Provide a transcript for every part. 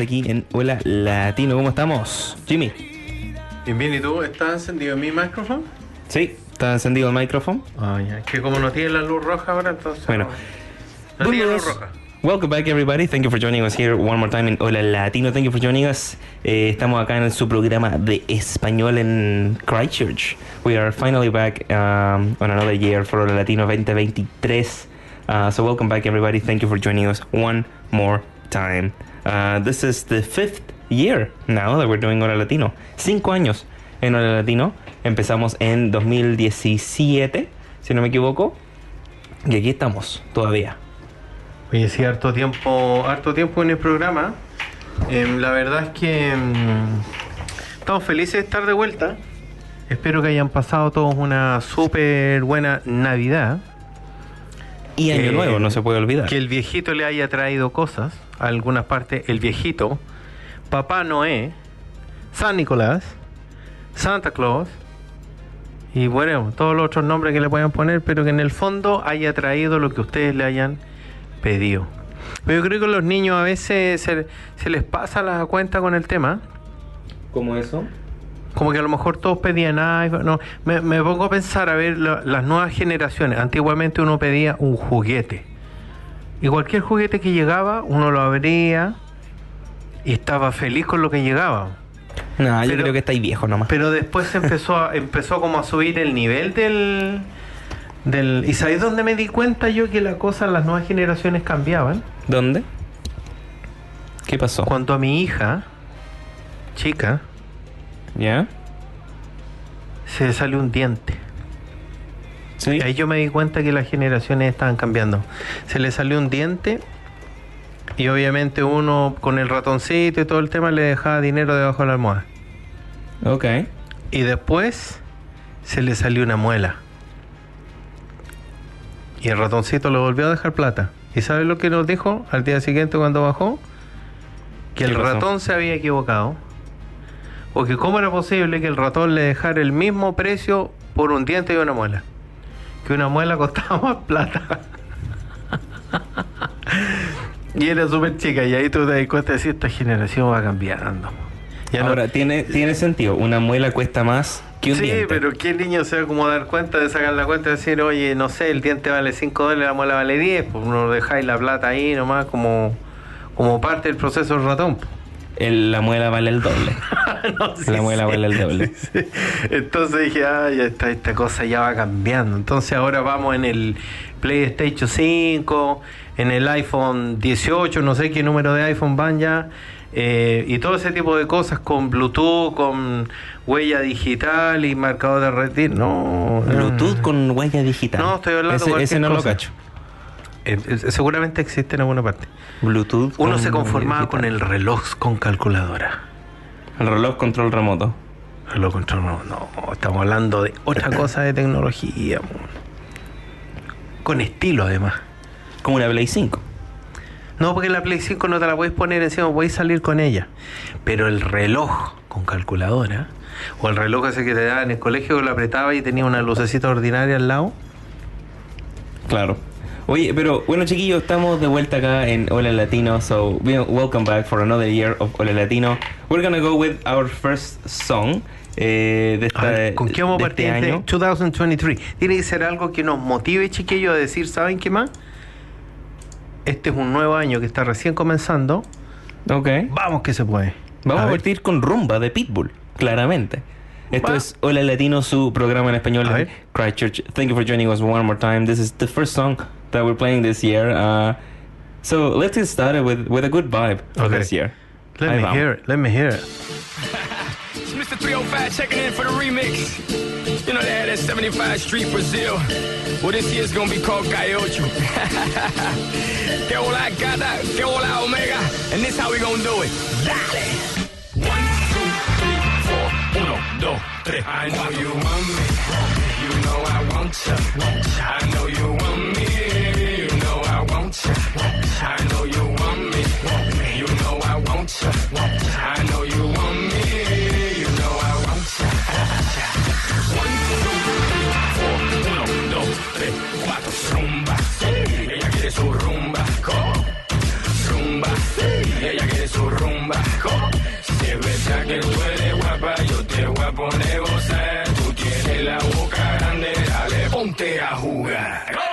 Aquí en Hola Latino. ¿Cómo estamos? Jimmy. Bien, bien, ¿y tú? ¿Está encendido mi micrófono? Sí. ¿Está encendido el micrófono? Ah, ya. Que como no tiene la luz roja ahora, entonces. Bueno. No, no tiene luz roja. Welcome back everybody. Thank you for joining us here one more time in Hola Latino. Thank you for joining us. Eh, estamos acá en su programa de español en Christchurch. We are finally back um, on another year for Hola Latino 2023. Uh, so welcome back everybody. Thank you for joining us one more time. Uh, this is the fifth year now that we're doing Hola Latino. Cinco años en Hola Latino. Empezamos en 2017, si no me equivoco. Y aquí estamos todavía. Oye, sí, harto tiempo, harto tiempo en el programa. Em, la verdad es que em, estamos felices de estar de vuelta. Espero que hayan pasado todos una súper buena Navidad. Y Año Eh, Nuevo, no se puede olvidar. Que el viejito le haya traído cosas a algunas partes. El viejito, Papá Noé, San Nicolás, Santa Claus y bueno, todos los otros nombres que le puedan poner, pero que en el fondo haya traído lo que ustedes le hayan pedido. Pero yo creo que a los niños a veces se, se les pasa la cuenta con el tema. ¿Cómo eso? Como que a lo mejor todos pedían iPhone. No, me, me pongo a pensar a ver la- las nuevas generaciones. Antiguamente uno pedía un juguete. Y cualquier juguete que llegaba, uno lo abría y estaba feliz con lo que llegaba. No, yo creo que estáis viejo nomás. Pero después empezó a, empezó como a subir el nivel del, del. ¿Y sabéis dónde me di cuenta yo que la cosa las nuevas generaciones cambiaban? ¿Dónde? ¿Qué pasó? Cuando a mi hija, chica, ¿Ya? se le salió un diente. Sí. Y ahí yo me di cuenta que las generaciones estaban cambiando. Se le salió un diente y obviamente uno con el ratoncito y todo el tema le dejaba dinero debajo de la almohada. Ok. Y después se le salió una muela. Y el ratoncito le volvió a dejar plata. ¿Y sabe lo que nos dijo al día siguiente cuando bajó? Que el ratón se había equivocado. Porque cómo era posible que el ratón le dejara el mismo precio por un diente y una muela. Que una muela costaba más plata. y era súper chica. Y ahí tú te das cuenta de si esta generación va cambiando. Ya no- Ahora, tiene, tiene sentido. Una muela cuesta más que un sí, diente. pero ¿qué niño se va a como dar cuenta de sacar la cuenta y decir, oye, no sé, el diente vale 5 dólares, la muela vale 10? Pues uno dejáis la plata ahí nomás como, como parte del proceso del ratón. El- la muela vale el doble. No, sí, La muela sí, vale el doble. sí. Entonces dije, ah, ya está, esta cosa ya va cambiando. Entonces ahora vamos en el PlayStation 5, en el iPhone 18, no sé qué número de iPhone van ya. eh, y todo ese tipo de cosas con Bluetooth, con huella digital y marcador de retiro. No. Bluetooth con huella digital. No, estoy hablando Ese, ese no lo cacho. Eh, eh, seguramente existe en alguna parte. Bluetooth. Uno con se conformaba con el reloj con calculadora. El reloj control remoto. Reloj control, no, no, estamos hablando de otra cosa de tecnología. Con estilo además. Como una Play 5. No, porque la Play 5 no te la puedes poner encima, puedes salir con ella. Pero el reloj con calculadora, o el reloj ese que te daban en el colegio que lo apretaba y tenía una lucecita ordinaria al lado. Claro. Oye, pero bueno, chiquillos, estamos de vuelta acá en Hola Latino. So, we- welcome back for another year of Hola Latino. We're gonna go with our first song eh, de, esta, A ver, ¿Con qué vamos a de partir este este año. 2023? Tiene que ser algo que nos motive, chiquillos, a decir, ¿saben qué más? Este es un nuevo año que está recién comenzando. Ok. Vamos que se puede. Vamos a, ver. partir con Rumba de Pitbull, claramente. Esto Va. es Hola Latino, su programa en español A. Christchurch. Thank you for joining us one more time. This is the first song that we're playing this year. Uh, So let's get started with, with a good vibe for Okay. this year. Let Ahí me vamos. hear it. Let me hear it. It's Mr. 305 checking in for the remix. You know they had that 75 Street Brazil. Well, this year's gonna be called Gaiocho. que hola gata, que hola omega. And this how we gonna do it. Dale. One, two, three, four. Uno, dos, tres. I know you want me. You know I want you. I know you want me. I know you want me. You know I want. I know you want me. You know I want. Uno, dos, tres, cuatro. Rumba. Ella quiere su rumba. Ella quiere su rumba. Si es verdad que guapa, yo te voy a gozar. Tú tienes la boca grande, dale, ponte a jugar.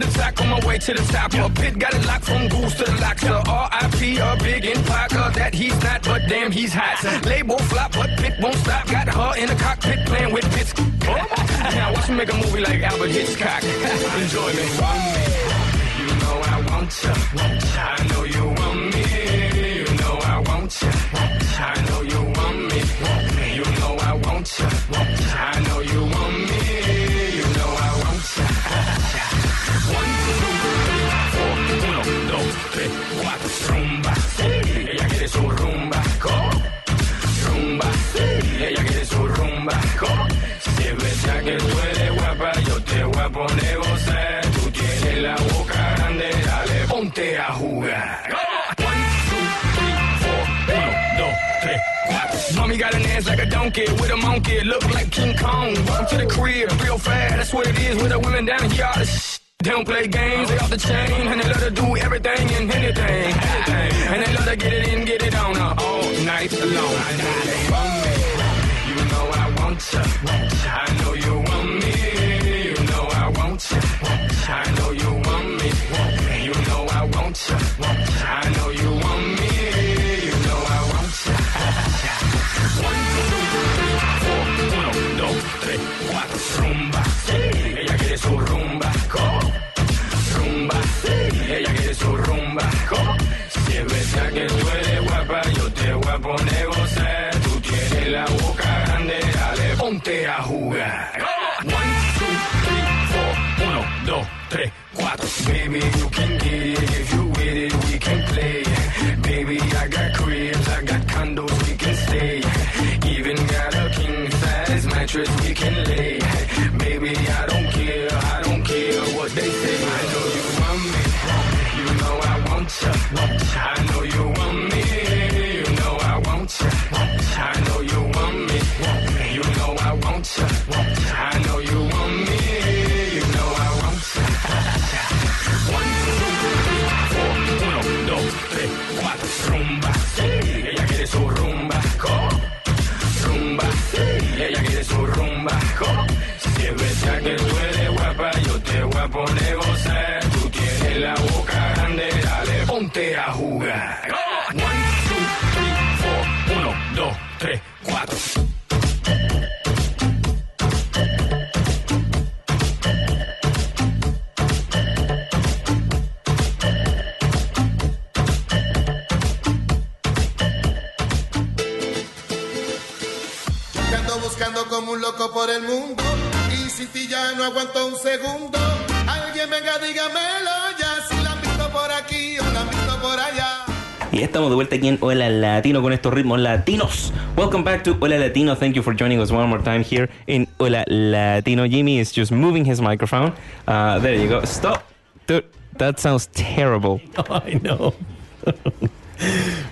To the track on my way to the top. A pit got it locked from goose to the lock. To R.I.P. a big. Cause that he's not, but damn, he's hot. Label flop, but pit won't stop. Got her in the cockpit playing with bits. now watch me make a movie like Albert Hitchcock. Enjoy me. You know I want you. I know you want me. You know I want you. I know you want me. You know I want you. I know you want me. A gozar. Tú tienes la boca grande, dale, ponte a jugar. Mommy got an ass like a donkey with a monkey. Look like King Kong. Welcome to the crib, real fast. That's what it is with the women down here. All the sh- They don't play games, they off the chain, and they love to do everything and anything. And they love to get it in, get it on uh, all night long. They want me. You know I want you. I know you want me. You ponte a jugar. Ponte a jugar. One, two, four. Uno, dos, tres, cuatro. Ando buscando como un loco por el mundo y sin ti ya no aguanto un segundo. Alguien venga, dígamelo Y estamos de vuelta aquí en Hola Latino con estos ritmos latinos. Welcome back to Hola Latino. Thank you for joining us one more time here in Hola Latino. Jimmy is just moving his microphone. Uh, there you go. Stop. Dude, that sounds terrible. Ay, no.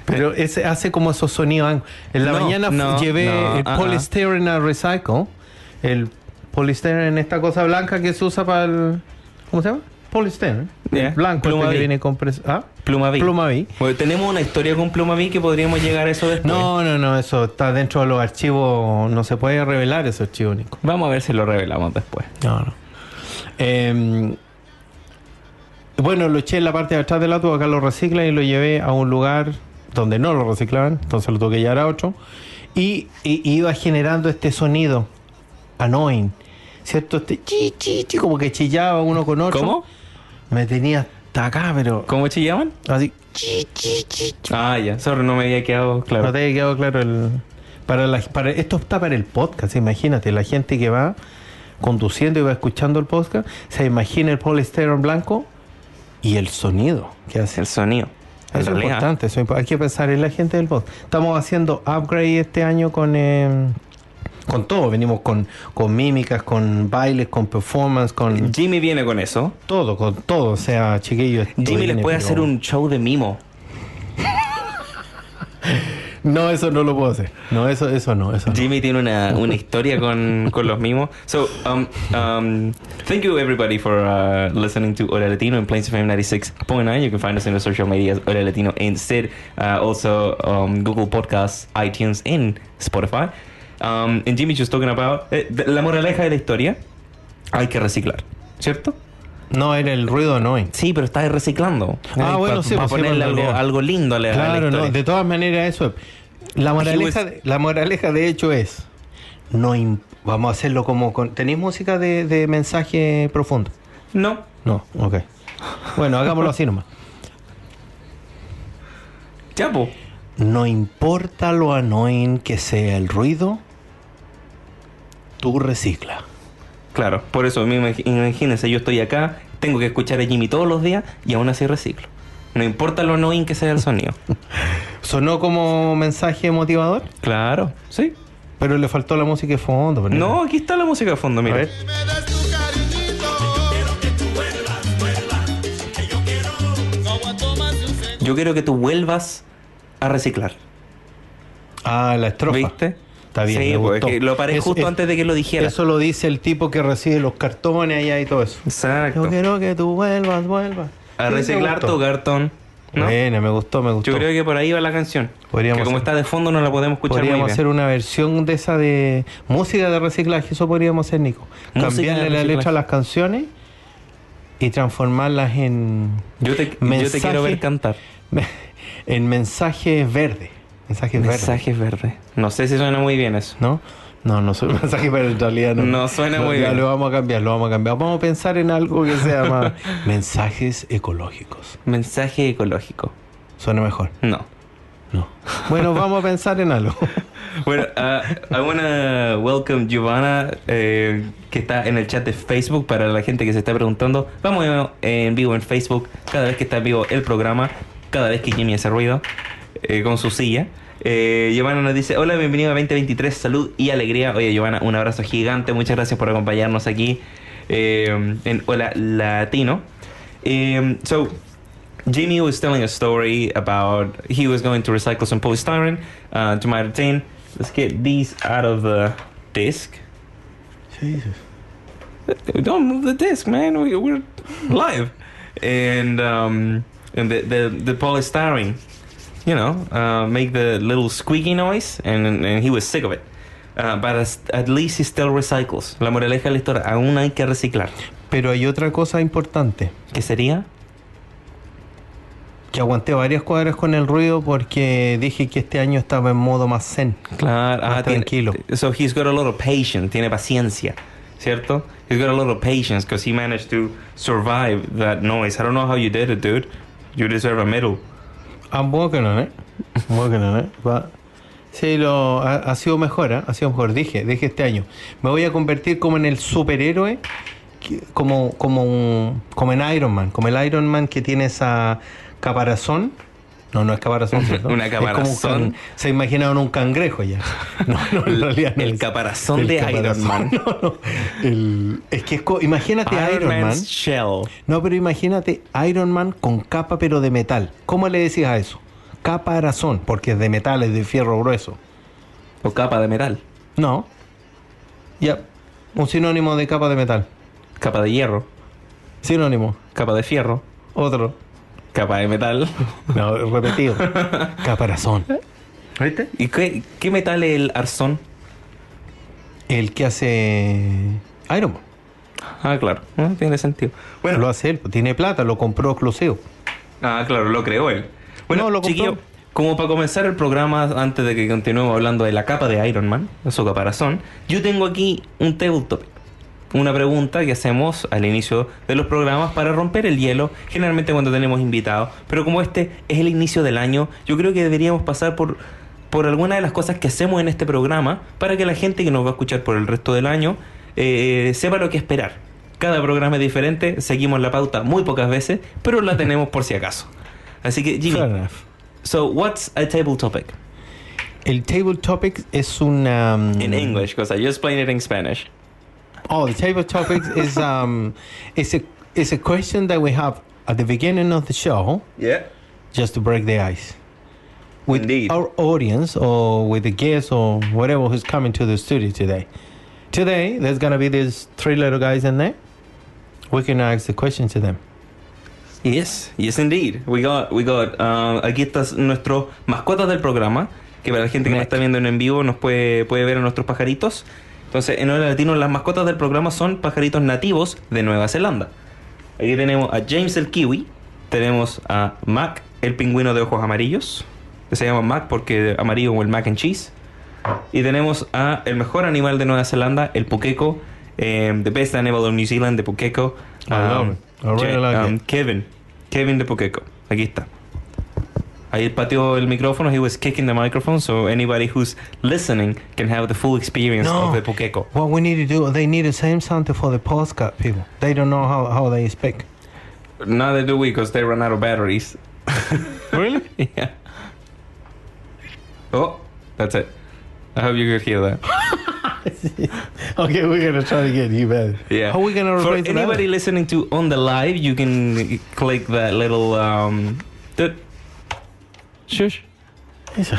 Pero ese hace como esos sonidos. En la No, mañana no, llevé no, el ah, ah. polystyrene a recycle. El polystyrene, esta cosa blanca que se usa para el. ¿Cómo se llama? Polystyrene. Yeah, El Blanco este que viene con pres- ¿Ah? Plumaví. Plumaví. Bueno, tenemos una historia con Plumaví que podríamos llegar a eso después. No, no, no, eso está dentro de los archivos. No se puede revelar ese archivo, Nico. Vamos a ver si lo revelamos después. No, no. Eh, bueno, lo eché en la parte de atrás del auto, acá lo reciclan y lo llevé a un lugar donde no lo reciclaban, entonces lo tuve que llevar a otro. Y, y- y iba generando este sonido annoying. ¿Cierto? Este chi, chi, chi, como que chillaba uno con otro. ¿Cómo? Me tenía hasta acá, pero ¿Cómo chillaban? así. Chi, chi, chi. Ah, ya. Sorry, no me había quedado claro. No te había quedado claro el. Para la, para, esto está para el podcast, imagínate, la gente que va conduciendo y va escuchando el podcast, se imagina el poliéster blanco y el sonido que hace. El sonido. Eso es realidad. importante, eso hay que pensar en la gente del podcast. Estamos haciendo upgrade este año con eh, con todo, venimos con, con mímicas, con bailes, con performance, con Jimmy viene con eso. todo, con todo, o sea, chiquillos. Jimmy les puede pero- hacer un show de mimo. No, eso no lo puedo hacer. No, eso eso no, eso no. Jimmy tiene una, una historia con, con los mimos. So, um, um, thank you everybody for uh, listening to Hola Latino in Plains FM 96.9. You can find us in the social media Hola Latino instead. Uh, also, um, Google Podcasts, iTunes, and Spotify. Um, and Jimmy just talking about eh, la moraleja de la historia. Hay que reciclar, ¿cierto? No, era el ruido no. Sí, pero estás reciclando. Ah, bueno, pa- sí, Para pues, sí, ponerle en algo, realidad. algo lindo a la, a la Claro, no, historia. de todas maneras eso es. La moraleja, was- de- la moraleja de hecho es, no vamos a hacerlo como con... ¿Tenéis música de, de mensaje profundo? No. No, ok. Bueno, hagámoslo así nomás. Ya, po. No importa lo annoying que sea el ruido, tú recicla. Claro, por eso imagínense, yo estoy acá, tengo que escuchar a Jimmy todos los días y aún así reciclo. No importa lo annoying que sea el sonido. ¿Sonó como mensaje motivador? claro, sí. Pero le faltó la música de fondo. pero- No, aquí está la música de fondo, A mira. ver. Yo quiero que tú vuelvas a reciclar. Ah, la estrofa. ¿Viste? Está bien, Sí, me porque gustó. lo paré justo es- antes de que lo dijera. Eso lo dice el tipo que recibe los cartones allá y todo eso. Exacto. Yo quiero que tú vuelvas, vuelvas. A reciclar tu cartón. ¿no? Bueno, me gustó, me gustó. Yo creo que por ahí va la canción. Podríamos que como hacer- está de fondo no la podemos escuchar muy podríamos bien. hacer una versión de esa de música de reciclaje, eso podríamos hacer, Nico. Música Cambiarle la letra a las canciones y transformarlas en Yo te, yo te quiero ver cantar. en mensajes verdes. Mensajes verdes, Mensajes verdes. No sé si suena muy bien eso. ¿no? No, no son mensajes verdes en realidad no. No suena muy ya bien. Lo vamos a cambiar, lo vamos a cambiar. Vamos a pensar en algo que sea más mensajes ecológicos. Mensaje ecológico. Suena mejor. No. No. Bueno, vamos a pensar en algo. Bueno, uh, I wanna welcome Giovanna, eh, que está en el chat de Facebook para la gente que se está preguntando. Vamos en vivo en Facebook cada vez que está en vivo el programa, cada vez que Jimmy hace ruido eh, con su silla. Eh, Giovanna nos dice, hola, bienvenido a 2023, salud y alegría. Oye, Giovanna, un abrazo gigante, muchas gracias por acompañarnos aquí eh, en Hola Latino. Um, so, Jimmy was telling a story about he was going to recycle some polystyrene uh, to my tin. Let's get these out of the disc. Don't move the disc, man. We, we're live, and um, and the, the the polystyrene, you know, uh, make the little squeaky noise, and and he was sick of it. Uh, but as, at least he still recycles. La moraleja de la historia, aún hay que reciclar. Pero hay otra cosa importante. ¿Qué sería? Que aguanté varias cuadras con el ruido porque dije que este año estaba en modo más zen. Claro, Más ah, tiene- tranquilo. so he's got a lot of patience, tiene paciencia, ¿cierto? He's got a lot of patience because he managed to survive that noise. I don't know how you did it, dude. You deserve a medal. I'm working on it. I'm working on it. But- Sí, lo, ha, ha sido mejor, ¿eh? ha sido mejor. Dije, dije este año. Me voy a convertir como en el superhéroe, que- como, como, un- como en Iron Man, como el Iron Man que tiene esa caparazón. No, no es caparazón, ¿cierto? Una caparazón. can- se imaginaron un cangrejo ya. No, no, en realidad no El es. caparazón El de Iron Man. No, no. El- es que es co- imagínate Iron, Man. Man's shell. No, pero imagínate Iron Man con capa pero de metal. ¿Cómo le decías a eso? Caparazón, porque es de metal, es de fierro grueso. O capa de metal. No. Ya, un sinónimo de capa de metal. Capa de hierro. Sinónimo. Capa de fierro. Otro. Capa de metal. No, repetido. Caparazón. ¿Viste? ¿Y qué, qué metal es el arzón? El que hace Iron Man. Ah, claro. Ah, tiene sentido. Bueno, Lo hace él, pues, tiene plata, lo compró exclusivo. Ah, claro, lo creó él. Bueno, No, lo compró. chiquillo, como para comenzar el programa, antes de que continuemos hablando de la capa de Iron Man, de su caparazón, yo tengo aquí un tabletop. Una pregunta que hacemos al inicio de los programas para romper el hielo, generalmente cuando tenemos invitados. Pero como este es el inicio del año, yo creo que deberíamos pasar por, por alguna de las cosas que hacemos en este programa para que la gente que nos va a escuchar por el resto del año eh, sepa lo que esperar. Cada programa es diferente, seguimos la pauta muy pocas veces, pero la tenemos por si acaso. Así que, Jimmy, so what's a table topic? El table topic es una. um, In English, because I just explained it in Spanish. Oh, the table topics is um, it's a it's a question that we have at the beginning of the show, Yeah. just to break the ice, with Indeed. our audience or with the guests or whatever who's coming to the studio today. Today, there's gonna be these three little guys in there. We can ask the question to them. Yes, yes indeed. We got, we got, uh, aquí están nuestros mascotas del programa, que para la gente que no Mac. está viendo en vivo nos puede, puede ver a nuestros pajaritos. Entonces, en Hola Latino, las mascotas del programa son pajaritos nativos de Nueva Zelanda. Aquí tenemos a James el kiwi, tenemos a Mac, el pingüino de ojos amarillos, que se llama Mac porque amarillo como el mac and cheese. Y tenemos a el mejor animal de Nueva Zelanda, el puqueco, eh, the best animal of New Zealand, the puqueco. I love it. I really like um, it. Kevin, Kevin de puqueco. Aquí está. Ahí el micrófono, he was kicking the microphone, so anybody who's listening can have the full experience of the puqueco. What we need to do, they need the same sound for the postcard people. They don't know how, how they speak. Neither do we, because they run out of batteries. Really? yeah. Oh, that's it. I hope you could hear that. okay, we're gonna try to get you better. Yeah. How are we gonna For anybody battery? listening to on the live, you can click that little um. Shush.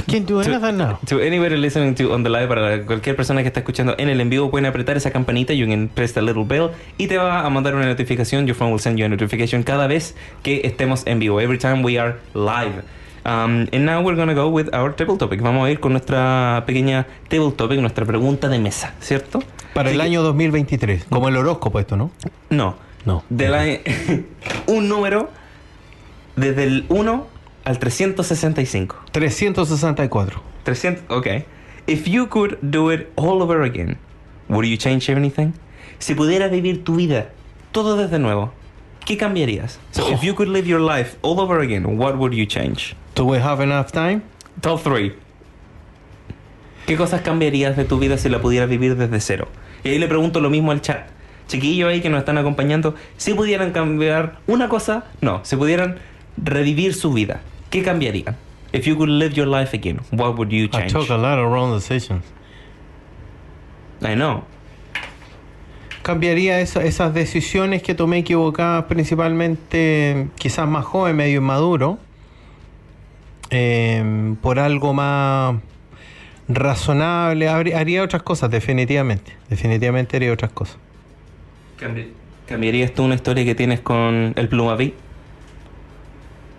Do To- anything now. To anybody listening to on the live, para cualquier persona que está escuchando en el en vivo, pueden apretar esa campanita, you can press the little bell, y te va a mandar una notificación. Your phone will send you a notification cada vez que estemos en vivo. Every time we are live. Um, and now we're gonna go with our table topic. Vamos a ir con nuestra pequeña table topic, nuestra pregunta de mesa, ¿cierto? Para Así el que- año 2023, como el horóscopo esto, ¿no? No. No. De la, un número desde el 1 al 365. 364. 300, okay. If you could do it all over again, would you change anything? Si pudieras vivir tu vida todo desde nuevo, ¿qué cambiarías? So if you could live your life all over again, what would you change? Do we have enough time? Top 3. ¿Qué cosas cambiarías de tu vida si la pudieras vivir desde cero? Y ahí le pregunto lo mismo al chat. Chiquillos ahí que nos están acompañando, si pudieran cambiar una cosa, no, si pudieran revivir su vida, ¿qué cambiarían? If you could live your life again, what would you I change? took a lot of wrong decisions. I know. Cambiaría esa- esas decisiones que tomé equivocadas, principalmente quizás más joven, medio inmaduro, eh, por algo más razonable. Haría otras cosas, definitivamente. Definitivamente haría otras cosas. Cambi- ¿Cambiarías tú una historia que tienes con el Plumaví?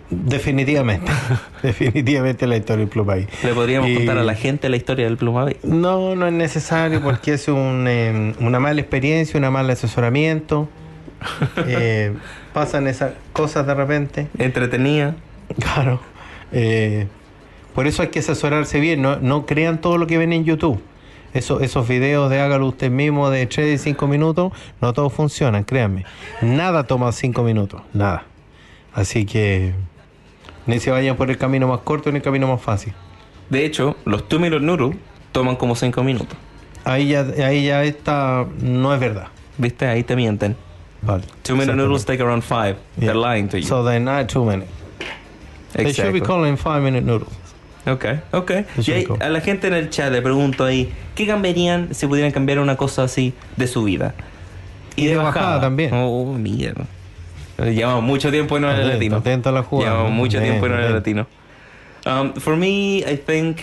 Definitivamente. definitivamente la historia del Plumay. Le podríamos Y- contar a la gente la historia del Plumaví. No, no es necesario porque es un, eh, una mala experiencia, una mala asesoramiento. Eh, pasan esas cosas de repente. Entretenida. Claro. Eh, por eso hay que asesorarse bien. No, no crean todo lo que ven en YouTube. Eso, esos videos de hágalo usted mismo de 3 y 5 minutos, no todos funcionan, créanme. Nada toma 5 minutos, nada. Así que ni se vayan por el camino más corto ni el camino más fácil. De hecho, los Two Minute Noodles toman como 5 minutos. Ahí ya, ahí ya está, no es verdad. ¿Viste? Ahí te mienten. Vale. Two Minute. Noodles take around 5. Yeah. They're lying to you. So they're not two minutes. They should be Exactly. calling five minute noodles. Ok, ok. Y ahí, a la gente en el chat le pregunto ahí, ¿qué cambiarían si pudieran cambiar una cosa así de su vida? Y de bajada también. Oh, mierda. Llevamos mucho tiempo en el latino. atento a la jugada, Llevamos mucho tiempo en el latino. Um, for me, I think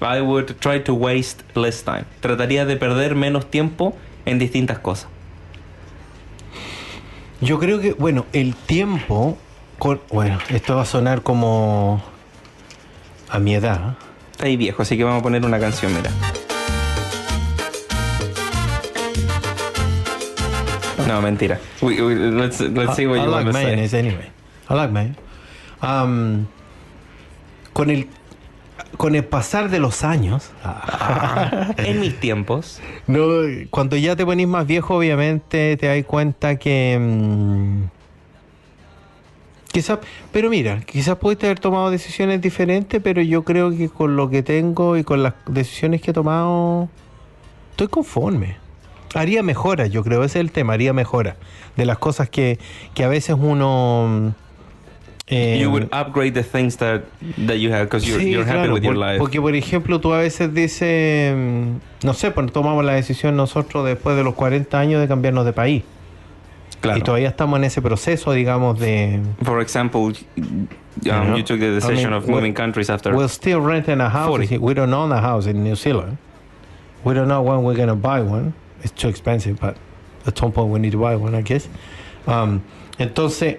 I would try to waste less time. Trataría de perder menos tiempo en distintas cosas. Yo creo que, bueno, el tiempo. con- bueno, esto va a sonar como. a mi edad. Está ahí viejo, así que vamos a poner una canción, mira. No, mentira. We- we- let's let's see what I, I you like want to say. mayonnaise anyway. I like mayonnaise. Um, con el. con el pasar de los años, En mis tiempos. no, cuando ya te ponís más viejo, obviamente te das cuenta que. mm, quizás, pero mira, quizás pudiste haber tomado decisiones diferentes, pero yo creo que con lo que tengo y con las decisiones que he tomado, estoy conforme. Haría mejoras, yo creo, ese es el tema, haría mejoras. De las cosas que, que a veces uno. eh, you would upgrade the things that, that you have because you're, Sí, you're happy claro, with your por- life. Porque, por ejemplo, tú a veces dices, mm, no sé, pues tomamos la decisión nosotros después de los 40 años de cambiarnos de país. Claro. Y todavía estamos en ese proceso, digamos, de... For example, um, know, you took the decision I mean, of moving countries after. We're still renting a house. 40. We don't own a house in New Zealand. We don't know when we're going to buy one. It's too expensive, but at some point we need to buy one, I guess. Um, entonces,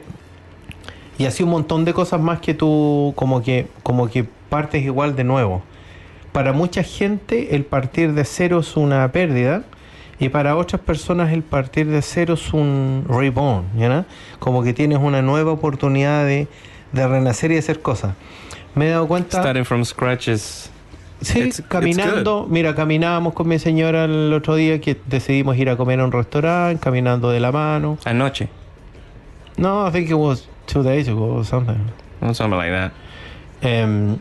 y así un montón de cosas más que tú como que, como que partes igual de nuevo. Para mucha gente el partir de cero es una pérdida y para otras personas el partir de cero es un reborn, ¿ya no? Como que tienes una nueva oportunidad de, de renacer y de hacer cosas. Me he dado cuenta... Starting from scratch is. Sí, It's- it's caminando, mira, caminábamos con mi señora el otro día que decidimos ir a comer a un restaurante, caminando de la mano. Anoche. No, I think it was two days ago or something. Or something like that. Em,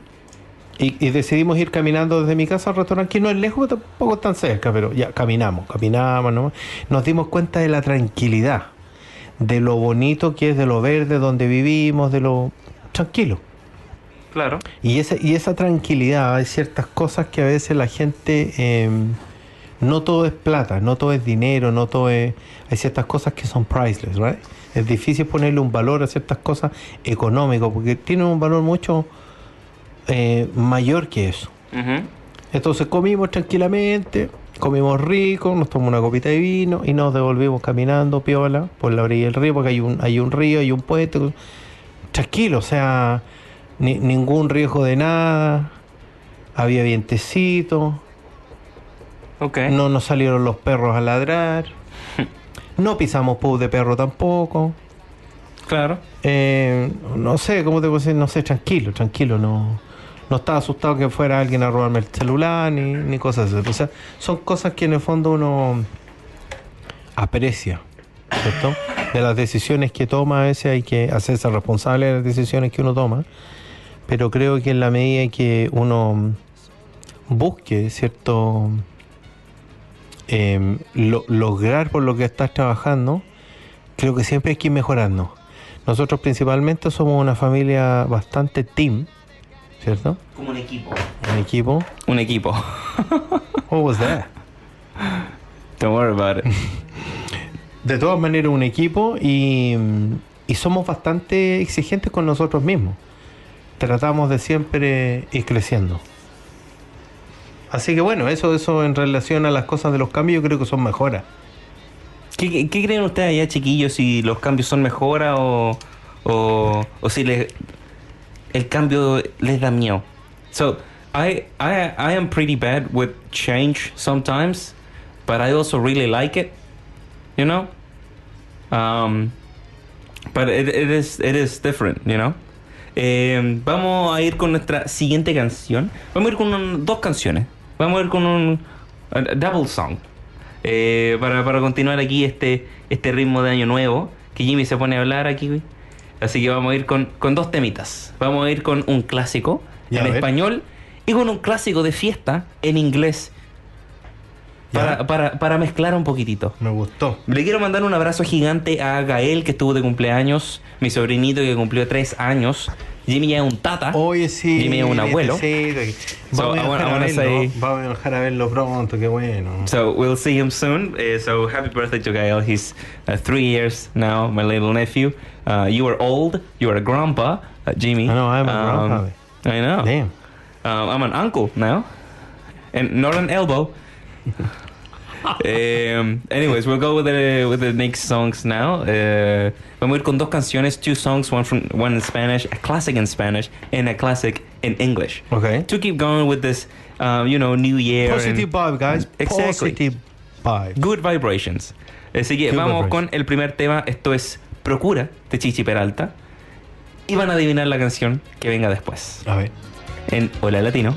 y, y decidimos ir caminando desde mi casa al restaurante, que no es lejos, tampoco es tan cerca, pero ya caminamos, caminamos, ¿no? Nos dimos cuenta de la tranquilidad, de lo bonito que es, de lo verde donde vivimos, de lo tranquilo. Claro. Y esa, y esa tranquilidad, hay ciertas cosas que a veces la gente, eh, no todo es plata, no todo es dinero, no todo es... Hay ciertas cosas que son priceless, right? Es difícil ponerle un valor a ciertas cosas económicas porque tienen un valor mucho eh, mayor que eso. Entonces comimos tranquilamente, comimos rico, nos tomamos una copita de vino y nos devolvimos caminando, piola, por la orilla del río, porque hay un, hay un río, hay un puente. Tranquilo, o sea, ni- ningún riesgo de nada, había vientecito, Ok. no nos salieron los perros a ladrar, no pisamos pub de perro tampoco. Claro. Eh, no sé, ¿cómo te puedo decir? No sé, tranquilo, tranquilo, no, no estaba asustado que fuera alguien a robarme el celular ni, ni cosas así. O sea, son cosas que en el fondo uno aprecia, ¿cierto? De las decisiones que toma, a veces hay que hacerse responsable de las decisiones que uno toma, pero creo que en la medida que uno busque, ¿cierto? Em, lo- lograr por lo que estás trabajando, creo que siempre hay que ir mejorando. Nosotros principalmente somos una familia bastante team, ¿cierto? Como un equipo. Un equipo. Un equipo. What was that? Don't worry about it. De todas maneras, un equipo y, y somos bastante exigentes con nosotros mismos. Tratamos de siempre ir creciendo. Así que bueno, eso, eso en relación a las cosas de los cambios, yo creo que son mejoras. ¿Qué, creen ustedes allá, chiquillos, si los cambios son mejora o, o, o si le- el cambio les da miedo? So, I, I, I am pretty bad with change sometimes, but I also really like it, you know? Um, but it, it, is, it is different, you know? Eh, vamos a ir con nuestra siguiente canción. Vamos a ir con un- dos canciones. Vamos a ir con un a double song. Eh, para, para continuar aquí este, este ritmo de año nuevo. Que Jimmy se pone a hablar aquí. Así que vamos a ir con, con dos temitas. Vamos a ir con un clásico Ya, en español y con un clásico de fiesta en inglés. Para, para, para mezclar un poquitito. Me gustó. Le quiero mandar un abrazo gigante a Gael, que estuvo de cumpleaños, mi sobrinito que cumplió tres años. Jimmy ya es un tata. Oye, sí. Jimmy es un abuelo. Sí, So, vamos, a a say- a verlo pronto, qué bueno. So we'll see him soon. Uh, so happy birthday to Gael. He's uh, three years now, my little nephew. Uh, you are old. You are a grandpa, uh, Jimmy. I know, I'm a grandpa. I know. Damn. Um, I'm an uncle now, and not an elbow. Eh, anyways, we'll go with the with the next songs now. Uh, vamos a ir con dos canciones, two songs, one from one in Spanish, a classic in Spanish, and a classic in English. Okay. To keep going with this, um, you know, New Year. Positive and, vibe, guys. Exactly. Positive vibe. Good vibrations. Eh, así que Good vamos con el primer tema. Esto es Procura de Chichi Peralta. Y van a adivinar la canción que venga después. A ver. En Hola Latino.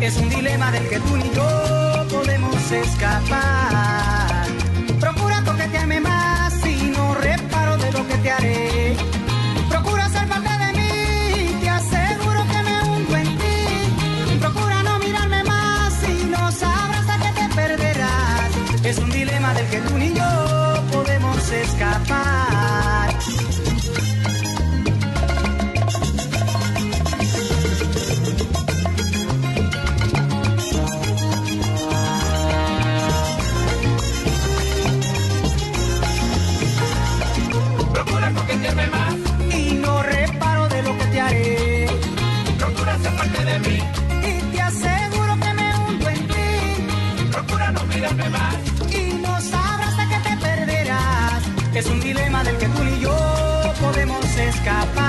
Es un dilema del que tú ni yo podemos escapar. Procura coquetearme más y no reparo de lo que te haré. Procura ser parte de mí, te aseguro que me hundo en ti. Procura no mirarme más y no sabrás a qué te perderás. Es un dilema del que tú ni yo podemos escapar. escapar.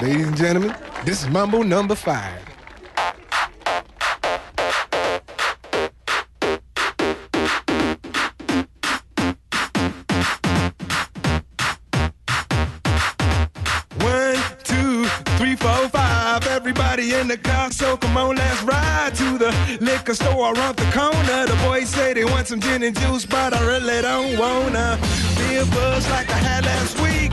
Ladies and gentlemen, this is Mumble number five. In the car, so come on, let's ride to the liquor store around the corner. The boys say they want some gin and juice, but I really don't wanna be a buzz like I had last week.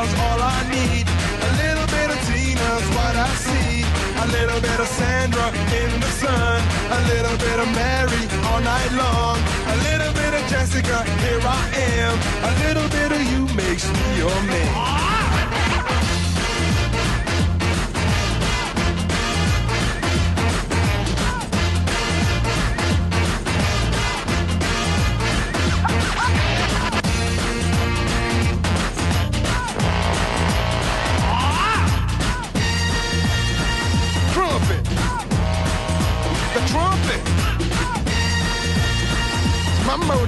A little bit of Mary all night long. A little bit of Jessica, here I am. A little bit of you makes me your man.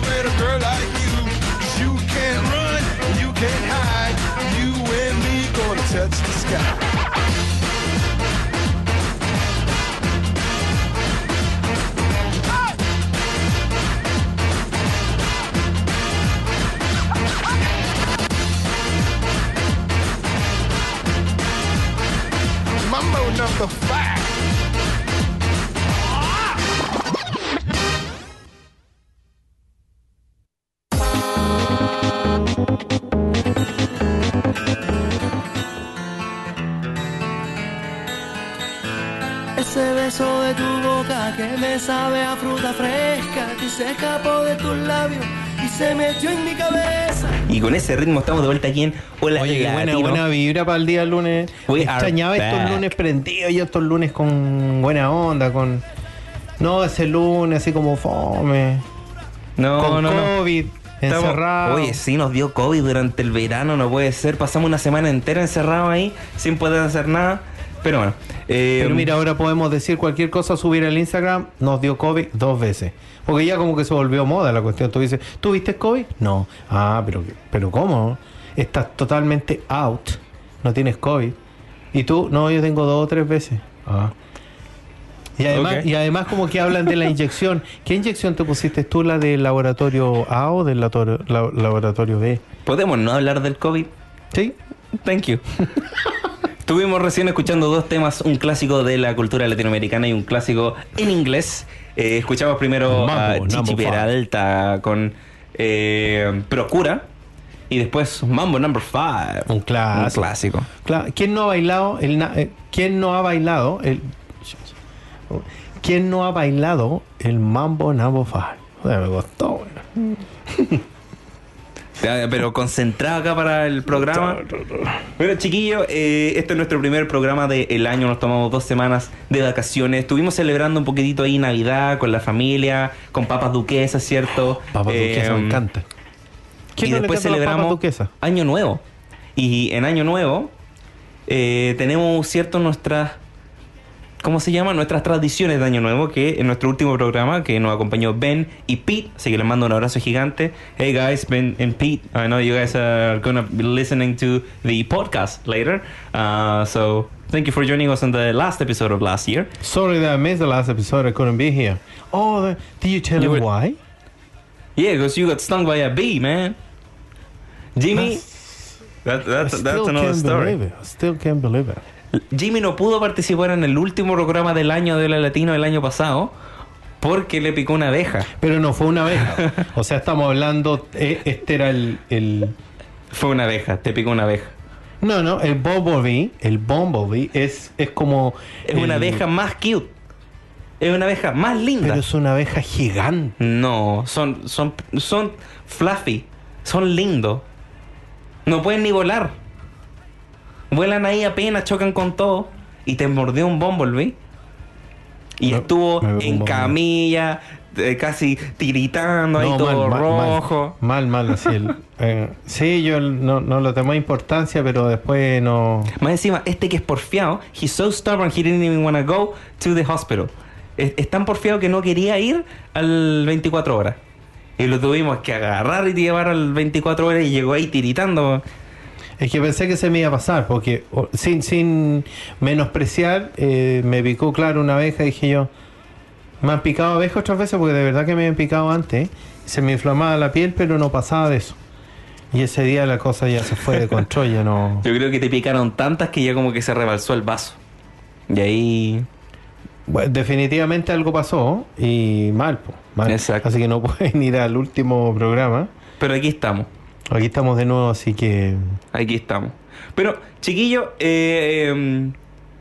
with a girl like you. you can't run, you can't hide. You and me gonna touch the sky. Number five. Me sabe a fruta fresca que se escapó de tus labios y se metió en mi cabeza. Y con ese ritmo estamos de vuelta aquí en Hola Oye, qué buena, vibra para el día lunes. We extrañaba estos back. lunes prendidos y estos lunes con buena onda, con... No, ese lunes así como fome, No, con no, no. COVID, Estamos- encerrado. Oye, sí, nos dio COVID durante el verano, no puede ser. Pasamos una semana entera encerrados ahí, sin poder hacer nada. Pero bueno. eh, Pero mira, ahora podemos decir cualquier cosa, subir al Instagram, nos dio COVID dos veces. Porque ya como que se volvió moda la cuestión. Tú dices, ¿tú viste COVID? No. Ah, pero, pero ¿cómo? Estás totalmente out, no tienes COVID. Y tú, no, yo tengo dos o tres veces. Ah. Y además, y además como que hablan de la inyección. ¿Qué inyección te pusiste tú? ¿La del laboratorio A o del laboratorio, la- laboratorio B? ¿Podemos no hablar del COVID? ¿Sí? Thank you. Estuvimos recién escuchando dos temas, un clásico de la cultura latinoamericana y un clásico en inglés. Eh, escuchamos primero a Mambo, Chichi number five. Peralta con eh, Procura y después Mambo Number 5. Un clásico. Un clásico. Claro, ¿quién no ha bailado el na- eh, quién no ha bailado el quién no ha bailado el Mambo Number Five? Joder, me costó. bueno. Pero concentrado acá para el programa. Bueno, chiquillos, eh, este es nuestro primer programa del año. Nos tomamos dos semanas de vacaciones. Estuvimos celebrando un poquitito ahí Navidad con la familia, con papas duquesas, ¿cierto? Papas Eh, duquesas me encanta. Y ¿Quién no después celebramos? Año Nuevo. Y en Año Nuevo eh, tenemos, ¿cierto? Nuestras. ¿Cómo se llama? Nuestras tradiciones de Año Nuevo, que en nuestro último programa, que nos acompañó Ben y Pete, así que les mando un abrazo gigante. Hey guys, Ben and Pete, I know you guys are gonna be listening to the podcast later. Uh, so, thank you for joining us on the last episode of last year. Sorry that I missed the last episode. I couldn't be here. Oh, the- did you tell You him were- why? Yeah, because you got stung by a bee, man. Jimmy, that, I that's, that's another can't story. believe it. I still can't believe it. Jimmy no pudo participar en el último programa del año de la Latino del año pasado porque le picó una abeja. Pero no fue una abeja. o sea, estamos hablando. eh, este era el, el. Fue una abeja, te picó una abeja. No, no, el Bumblebee. El Bumblebee es, es como. Es el- una abeja más cute. Es una abeja más linda. Pero es una abeja gigante. No, son, son, son fluffy, son lindos. No pueden ni volar. Vuelan ahí apenas, chocan con todo. Y te mordió un bumblebee. Y Me- estuvo me en camilla, eh, casi tiritando ahí todo mal, rojo. Mal, mal, así. el- eh, sí, yo no, no le tomé importancia, pero después no. Más encima, este que es porfiado, he's so stubborn he didn't even want to go to the hospital. Es, es tan porfiado que no quería ir al 24 horas. Y lo tuvimos que agarrar y llevar al 24 horas y llegó ahí tiritando. Es que pensé que se me iba a pasar, porque sin, sin menospreciar, eh, me picó, claro, una abeja. Dije yo, me han picado abejas otras veces, porque de verdad que me han picado antes. Se me inflamaba la piel, pero no pasaba de eso. Y ese día la cosa ya se fue de control, ya no. Yo creo que te picaron tantas que ya como que se rebalsó el vaso. Y ahí... Bueno, definitivamente algo pasó y mal, po, mal. Exacto. Así que no pueden ir al último programa. Pero aquí estamos. Aquí estamos de nuevo, así que. Aquí estamos. Pero, chiquillo, eh, eh,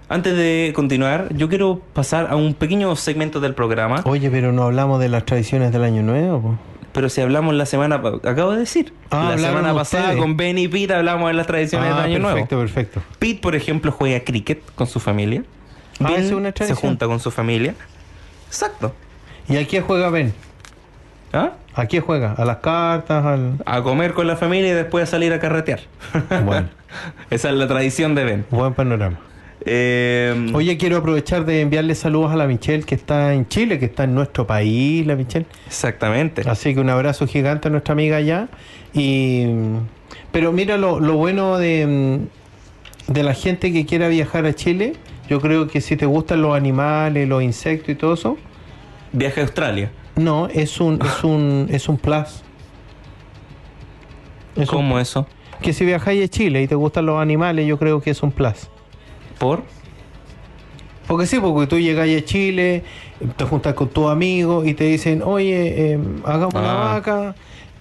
antes de continuar, yo quiero pasar a un pequeño segmento del programa. Oye, pero no hablamos de las tradiciones del año nuevo. po. Pero si hablamos la semana, acabo de decir, Ah, la semana pasada ustedes. con Ben y Pete hablamos de las tradiciones Ah, del año perfecto, nuevo. perfecto. Pete, por ejemplo, juega cricket con su familia. Ah, Ben es una se tradición. junta con su familia. Exacto. ¿Y a qué juega Ben? ¿Ah? ¿A qué juega? ¿A las cartas? Al... A comer con la familia y después a salir a carretear. Bueno, Esa es la tradición de Ben. buen panorama. Eh, Oye, quiero aprovechar de enviarle saludos a la Michelle que está en Chile, que está en nuestro país, la Michelle. exactamente. Así que un abrazo gigante a nuestra amiga allá. Y, pero mira lo, lo bueno de, de la gente que quiera viajar a Chile. Yo creo que si te gustan los animales, los insectos y todo eso, Viaje a Australia. No, es un, es un, es un plus. Es un- ¿Cómo eso? que si viajáis a Chile y te gustan los animales, yo creo que es un plus. ¿Por? Porque sí, porque tú llegas a Chile, te juntas con tus amigos y te dicen, oye, eh, hagamos una Ah. vaca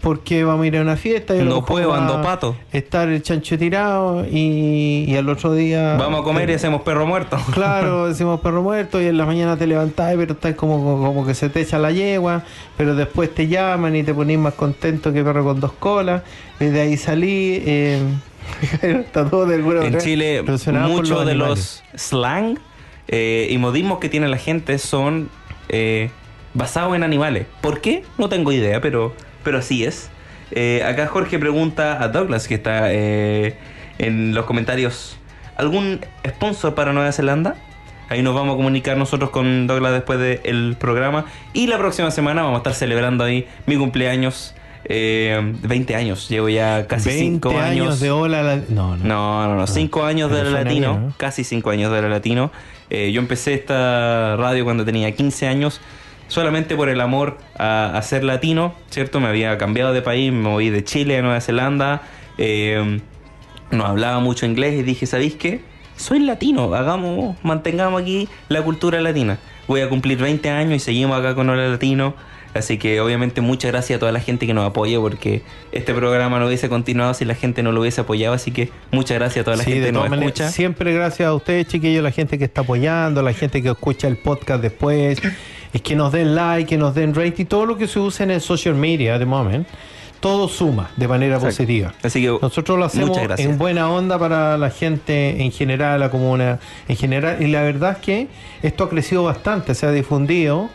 porque vamos a ir a una fiesta. Y No puedo, ando pato. Estar el chancho tirado y, y al otro día... Vamos a comer y hacemos perro muerto. Claro, decimos perro muerto y en la mañana te levantás, pero estás como, como que se te echa la yegua, pero después te llaman y te ponís más contento que perro con dos colas, y de ahí salí. Eh, está todo de alguna En Chile, muchos de los slang eh, y modismos que tiene la gente son eh, basados en animales. ¿Por qué? No tengo idea, pero, pero así es. Eh, acá Jorge pregunta a Douglas, que está eh, en los comentarios, ¿algún sponsor para Nueva Zelanda? Ahí nos vamos a comunicar nosotros con Douglas después del programa. Y la próxima semana vamos a estar celebrando ahí mi cumpleaños. eh, 20 años, llevo ya casi 5 20 años. de hola. la- No, no. No, no, no. Cinco años de la latino. Casi cinco años de la latino. Eh, yo empecé esta radio cuando tenía 15 años. Solamente por el amor a, a ser latino, ¿cierto? Me había cambiado de país, me moví de Chile a Nueva Zelanda. eh, no hablaba mucho inglés y dije, ¿sabéis qué? Soy latino, hagamos, mantengamos aquí la cultura latina. Voy a cumplir 20 años y seguimos acá con Hola Latino. Así que obviamente muchas gracias a toda la gente que nos apoya porque este programa no hubiese continuado si la gente no lo hubiese apoyado. Así que muchas gracias a toda la Sí, gente que nos todas maneras, escucha. siempre gracias a ustedes, chiquillos, la gente que está apoyando, la gente que escucha el podcast después, es que nos den like, que nos den rating, todo lo que se usa en el social media de moment. todo suma de manera Exacto. positiva. Así que Nosotros lo hacemos en buena onda para la gente en general, la comuna en general. Y la verdad es que esto ha crecido bastante, se ha difundido.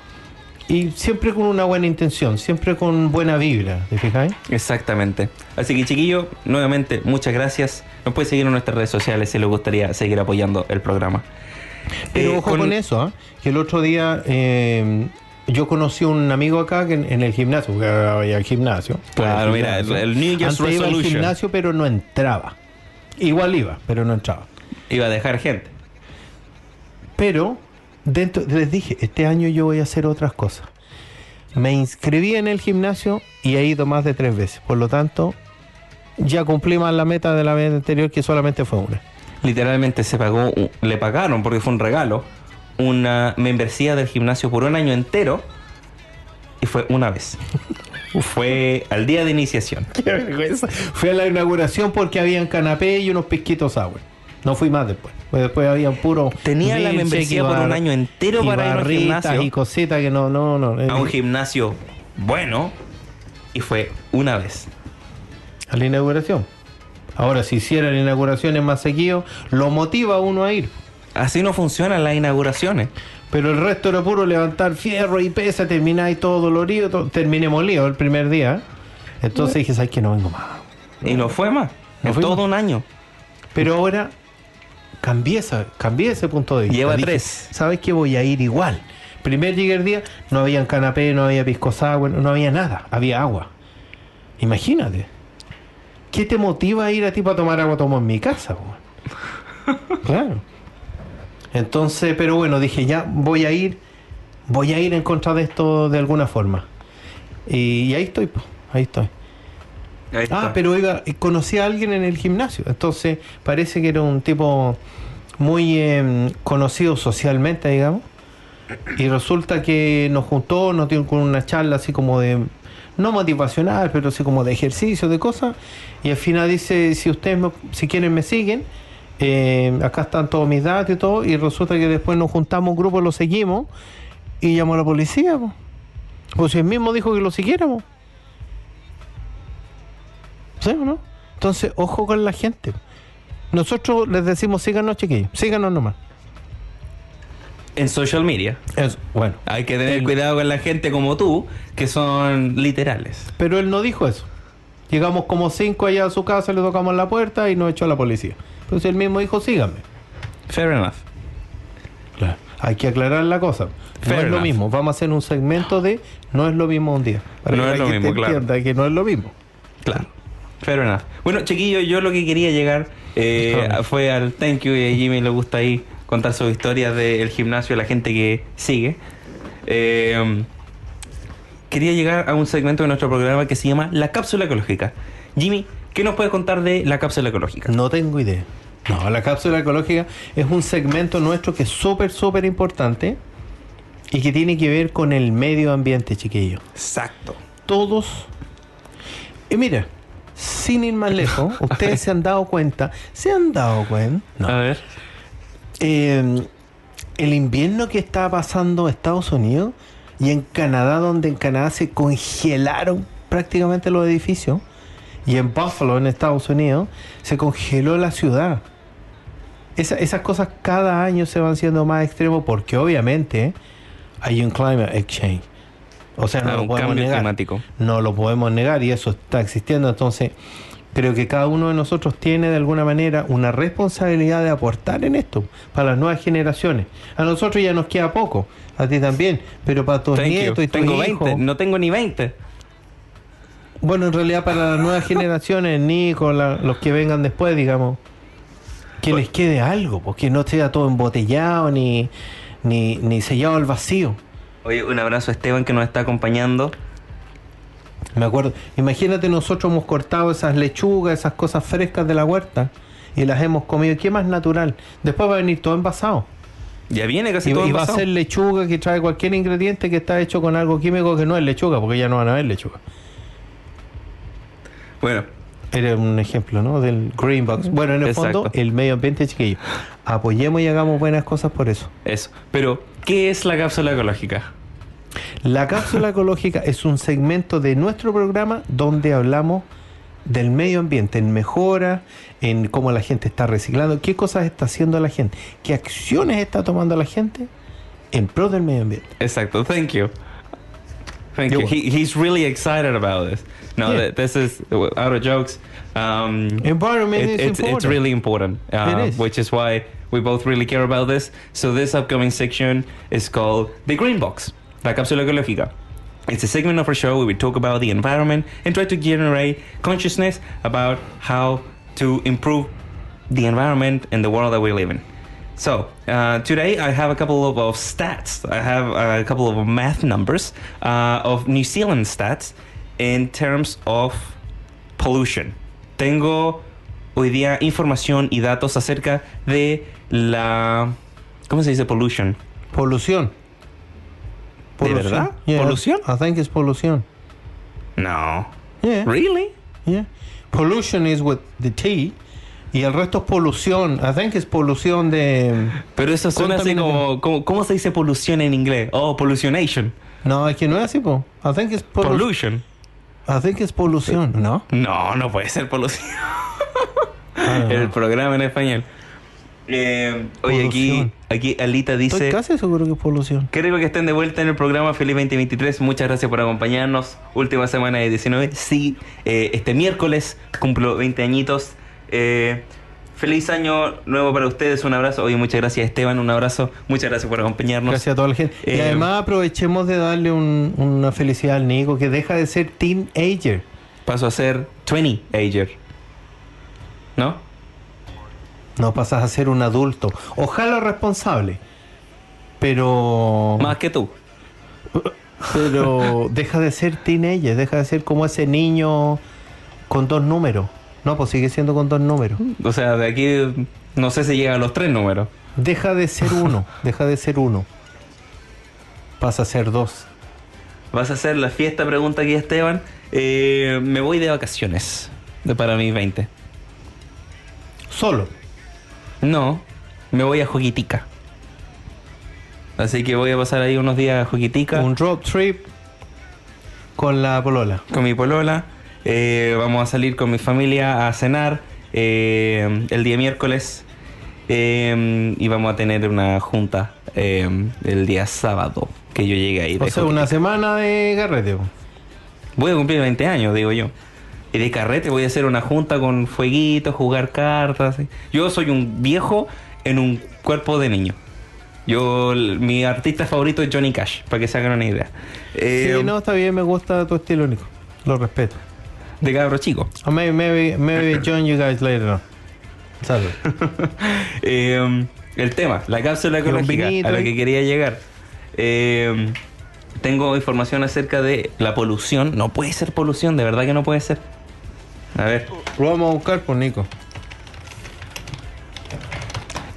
Y siempre con una buena intención, siempre con buena vibra, ¿te fijáis? Exactamente. Así que chiquillo, nuevamente, muchas gracias. Nos puede seguir en nuestras redes sociales si les gustaría seguir apoyando el programa. Pero Eh, ojo con, eso, ¿ah? que el otro día eh, yo conocí a un amigo acá que en, en el gimnasio, porque voy al gimnasio. Claro, mira, el- el New Year's Antes iba al gimnasio, pero no entraba. Igual iba, pero no entraba. Iba a dejar gente. Pero dentro les dije, este año yo voy a hacer otras cosas. Me inscribí en el gimnasio y he ido más de tres veces. Por lo tanto, ya cumplí más la meta de la vez anterior que solamente fue una. Literalmente se pagó, le pagaron porque fue un regalo, una membresía del gimnasio por un año entero y fue una vez. fue al día de iniciación. Qué vergüenza. Fui a la inauguración porque habían canapé y unos pisquitos sour. No fui más después. Pues después habían puro. Tenía la membresía por un año entero para ir barritas gimnasio. y cositas que no, no, no. A un gimnasio bueno y fue una vez. a la inauguración. Ahora, si hicieran inauguraciones más seguido, lo motiva a uno a ir. Así no funcionan las inauguraciones. Pero el resto era puro levantar fierro y pesa, termináis todo dolorido. todo- terminé molido el primer día. Entonces dije, ¿sabes que No vengo más. Y no fue más. No en todo más. un año. Pero ahora cambié, cambié ese punto de vista. Lleva Dije, tres. ¿Sabes que Voy a ir igual. Primer llegué el día, no había canapé, no había pisco sour, no había nada, había agua. Imagínate. ¿Qué te motiva a ir a ti para tomar agua tomo en mi casa? claro. Entonces, pero bueno, dije ya voy a ir, voy a ir en contra de esto de alguna forma. Y, y ahí estoy, po, ahí estoy. Ah, pero iba, conocí a alguien en el gimnasio. Entonces, parece que era un tipo muy eh, conocido socialmente, digamos. Y resulta que nos juntó, nos dio con una charla así como de, no motivacional, pero así como de ejercicio, de cosas. Y al final dice, si ustedes, me- si quieren, me siguen. eh, acá están todos mis datos y todo. Y resulta que después nos juntamos un grupo, lo seguimos. Y llamó a la policía. po. Pues él mismo dijo que lo siguiéramos. ¿Sí o no? Entonces, ojo con la gente. Nosotros les decimos síganos, chiquillos. Síganos nomás. En social media. Eso, bueno. Hay que tener El- cuidado con la gente como tú, que son literales. Pero él no dijo eso. Llegamos como cinco allá a su casa, le tocamos la puerta y nos echó a la policía. Entonces él mismo dijo, síganme. Fair enough. Claro. Hay que aclarar la cosa. No es lo mismo. Vamos a hacer un segmento de no es lo mismo un día. Para No que es la lo gente mismo, claro. entienda que no es lo mismo. Claro. Fair enough. Bueno, chiquillo, yo lo que quería llegar eh, fue al thank you y a Jimmy le gusta ahí contar sus historias del gimnasio, la gente que sigue. Eh, quería llegar a un segmento de nuestro programa que se llama La Cápsula Ecológica. Jimmy, ¿qué nos puedes contar de la cápsula ecológica? No tengo idea. No, la cápsula ecológica es un segmento nuestro que es súper, súper importante y que tiene que ver con el medio ambiente, chiquillo. Exacto. Todos. Y mira, sin ir más lejos, ustedes se han dado cuenta, se han dado cuenta, no, A ver. eh, el invierno que está pasando Estados Unidos y en Canadá, donde en Canadá se congelaron prácticamente los edificios, y en Buffalo, en Estados Unidos, se congeló la ciudad. Esa- esas cosas cada año se van siendo más extremos porque obviamente hay un climate exchange. O sea, no Claro, lo un podemos cambio negar. climático. No lo podemos negar y eso está existiendo. Entonces, creo que cada uno de nosotros tiene de alguna manera una responsabilidad de aportar en esto para las nuevas generaciones. A nosotros ya nos queda poco, a ti también, pero para tus Thank you. nietos y tus Tengo hijos. 20, no tengo ni 20. Bueno, en realidad para las nuevas generaciones, Nico, la- los que vengan después, digamos, que les quede algo, porque no sea todo embotellado ni, ni, ni sellado al vacío. Oye, un abrazo a Esteban que nos está acompañando. Me acuerdo, imagínate nosotros hemos cortado esas lechugas, esas cosas frescas de la huerta y las hemos comido. ¿Qué más natural? Después va a venir todo envasado. Ya viene casi Y, todo y va a envasado. ser lechuga que trae cualquier ingrediente que está hecho con algo químico que no es lechuga, porque ya no van a ver lechuga. Bueno, Era un ejemplo, ¿no? Del Green Box. Bueno, en el Exacto. fondo, el medio ambiente, chiquillo. Apoyemos y hagamos buenas cosas por eso. eso. Pero, ¿qué es la cápsula ecológica? La cápsula ecológica es un segmento de nuestro programa donde hablamos del medio ambiente, en mejora, en cómo la gente está reciclando, qué cosas está haciendo la gente, qué acciones está tomando la gente en pro del medio ambiente. Exacto. Thank you. Thank You're you. He, he's really excited about this. No, Yeah. this is out of jokes. Um, Environment it- is it's, it's important. really important, uh, It is. which is why we both really care about this. So this upcoming section is called the Green Box, la cápsula ecológica. It's a segment of our show where we talk about the environment and try to generate consciousness about how to improve the environment and the world that we live in. So uh, today I have a couple of, of stats. I have a couple of math numbers uh, of New Zealand stats in terms of pollution. Tengo hoy día información y datos acerca de la ¿cómo se dice pollution? Polución. ¿De verdad? ¿Polución? I think it's polución. No. Yeah. Really? Yeah. Pollution is with the T y el resto es polución. I think it's polución de Pero eso suena así como, como ¿cómo se dice polución en inglés? Oh, pollutionation. No, es que no es así, po. I think it's polu- Pollution. I think it's polución, ¿no? No, no puede ser polución. Ah, no. El programa en español. Eh, oye, aquí, aquí Alita Estoy dice... casi seguro que es polución. Qué rico que estén de vuelta en el programa Feliz 2023. Muchas gracias por acompañarnos. Última semana de 19. Sí, eh, este miércoles cumplo 20 añitos. Eh, feliz año nuevo para ustedes. Un abrazo. Oye, muchas gracias Esteban. Un abrazo. Muchas gracias por acompañarnos. Gracias a toda la gente. y Eh, además aprovechemos de darle un- una felicidad al Nico que deja de ser teenager. Paso a ser 20 ager. ¿No? No pasas a ser un adulto. Ojalá responsable. Pero. Más que tú. Pero deja de ser teenager, deja de ser como ese niño con dos números. No, pues sigue siendo con dos números. O sea, de aquí no sé si llega a los tres números. Deja de ser uno, deja de ser uno. Pasa a ser dos. ¿Vas a hacer la fiesta? Pregunta aquí Esteban. Eh, me voy de vacaciones. De para mis 20. Solo. No, me voy a Joquitica. Así que voy a pasar ahí unos días a Joquitica Un road trip con la polola. con mi polola. Eh, vamos a salir con mi familia a cenar eh, el día miércoles. Eh, y vamos a tener una junta eh, el día sábado que yo llegue ahí. O sea, Joquitica. una semana de carrete. Voy a cumplir 20 años, digo yo. Y de carrete voy a hacer una junta con fueguitos, jugar cartas. ¿sí? Yo soy un viejo en un cuerpo de niño. Yo, mi artista favorito es Johnny Cash, para que se hagan una idea. Eh, sí, no, está bien, me gusta tu estilo, Nico. Lo respeto. De cabro chico. Or maybe, maybe, maybe join you guys later on. Salud. Eh, el tema, la cápsula ecológica, vinito a la que quería llegar. Eh, tengo información acerca de la polución. No puede ser polución, de verdad que no puede ser. A ver, Lo vamos a buscar por Nico.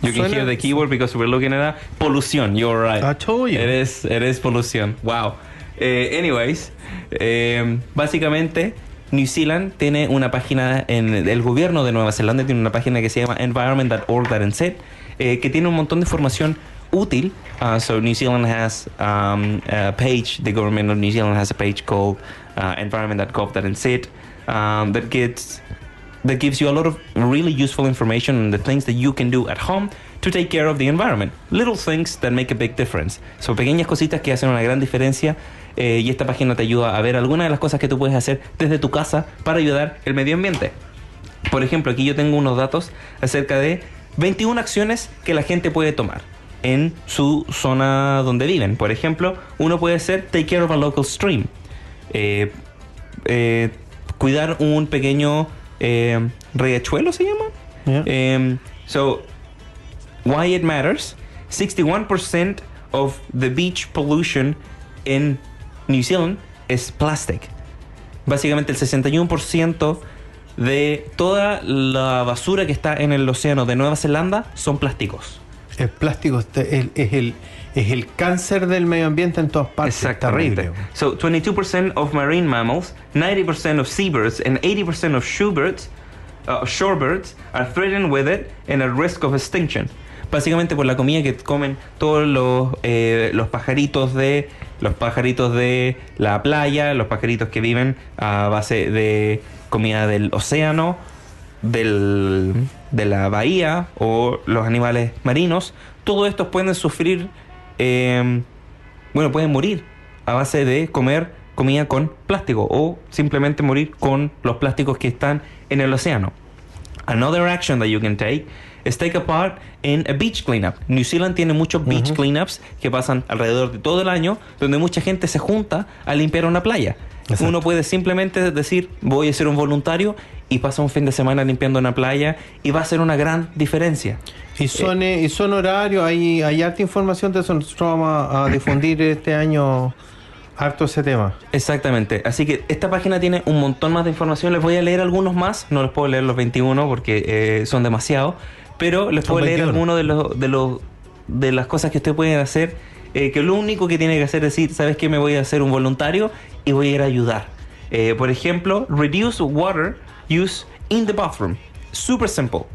You can hear the keyword because we're looking at that. Polución, you're right. I told you. Eres, eres polución. Wow. Eh, anyways, eh, básicamente New Zealand tiene una página en el gobierno de Nueva Zelanda tiene una página que se llama environment.org.nz eh, que tiene un montón de información útil. Uh, so New Zealand has um, a page. The government of New Zealand has a page called uh, environment.gov.nz um, that gets that gives you a lot of really useful information on the things that you can do at home to take care of the environment. Little things that make a big difference. Son pequeñas cositas que hacen una gran diferencia eh, y esta página te ayuda a ver algunas de las cosas que tú puedes hacer desde tu casa para ayudar el medio ambiente. Por ejemplo, aquí yo tengo unos datos acerca de 21 acciones que la gente puede tomar en su zona donde viven. Por ejemplo, uno puede ser take care of a local stream. Eh, eh, cuidar un pequeño eh, riachuelo se llama. Yeah. Um, so, why it matters? 61% of the beach pollution in New Zealand is plastic. Básicamente el 61% de toda la basura que está en el océano de Nueva Zelanda son plásticos. El plástico es, es el, es el cáncer del medio ambiente en todas partes. Exactamente. Terrible. So 22% of marine mammals, 90% of seabirds, and 80% of shorebirds, uh, shorebirds are threatened with it and at risk of extinction. Básicamente por la comida que comen todos los, eh, los pajaritos de los pajaritos de la playa, los pajaritos que viven a base de comida del océano, del, de la bahía o los animales marinos, todos estos pueden sufrir, eh, bueno, pueden morir a base de comer comida con plástico o simplemente morir con los plásticos que están en el océano. Another action that you can take is take a part in a beach cleanup. New Zealand tiene muchos beach cleanups que pasan alrededor de todo el año, donde mucha gente se junta a limpiar una playa. Exacto. Uno puede simplemente decir, voy a ser un voluntario y pasa un fin de semana limpiando una playa y va a ser una gran diferencia. Y son, eh, y son horarios, hay, hay harta información de eso. Nosotros vamos a, a difundir este año harto ese tema. Exactamente. Así que esta página tiene un montón más de información. Les voy a leer algunos más. No les puedo leer los 21 porque eh, son demasiados. Pero les puedo leer 21. algunos de los, de los de las cosas que usted puede hacer. Eh, que lo único que tiene que hacer es decir, ¿sabes qué? Me voy a hacer un voluntario y voy a ir a ayudar. Eh, por ejemplo, reduce water use in the bathroom. Super simple.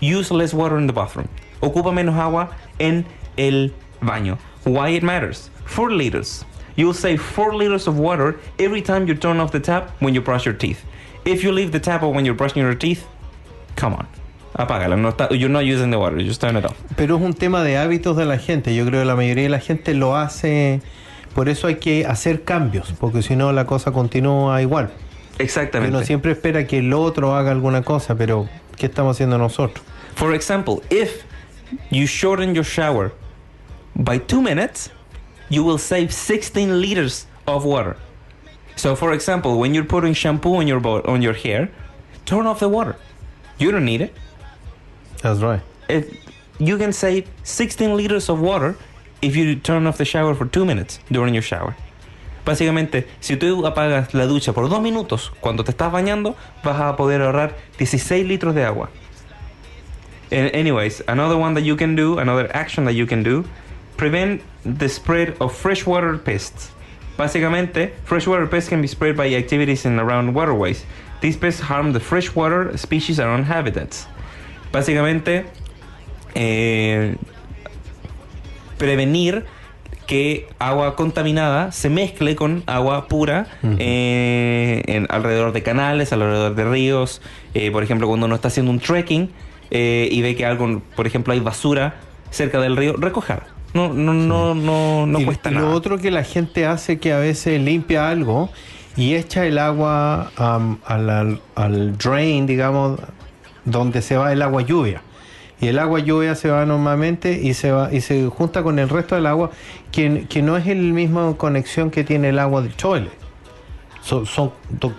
Use less water in the bathroom. Ocupa menos agua en el baño. Why it matters. 4 liters. You'll save 4 liters of water every time you turn off the tap when you brush your teeth. If you leave the tap on when you're brushing your teeth, come on. Apágala. No está, you're not using the water. Just turn it off. Pero es un tema de hábitos de la gente. Yo creo que la mayoría de la gente lo hace. Por eso hay que hacer cambios, porque si no la cosa continúa igual. Exactamente. Uno siempre espera que el otro haga alguna cosa, pero ¿qué estamos haciendo nosotros? For example, if you shorten your shower by two minutes, you will save 16 liters of water. So, for example, when you're putting shampoo on your on your hair, turn off the water. You don't need it. That's right. You can save 16 liters of water if you turn off the shower for two minutes during your shower. Básicamente, si tú apagas la ducha por dos minutos cuando te estás bañando, vas a poder ahorrar 16 litros de agua. And anyways, another one that you can do, another action that you can do, prevent the spread of freshwater pests. Básicamente, freshwater pests can be spread by activities in around waterways. These pests harm the freshwater species around habitats. Básicamente, eh, prevenir que agua contaminada se mezcle con agua pura eh, en, alrededor de canales, alrededor de ríos. Eh, por ejemplo, cuando uno está haciendo un trekking eh, y ve que algo, por ejemplo, hay basura cerca del río, recoger. No, no, no, no, no y, cuesta y nada. Lo otro que la gente hace que a veces limpia algo y echa el agua am, al, al- al drain, digamos, donde se va el agua lluvia. Y el agua lluvia se va normalmente y se va y se junta con el resto del agua, que, que no es el mismo conexión que tiene el agua del toilet. Son, son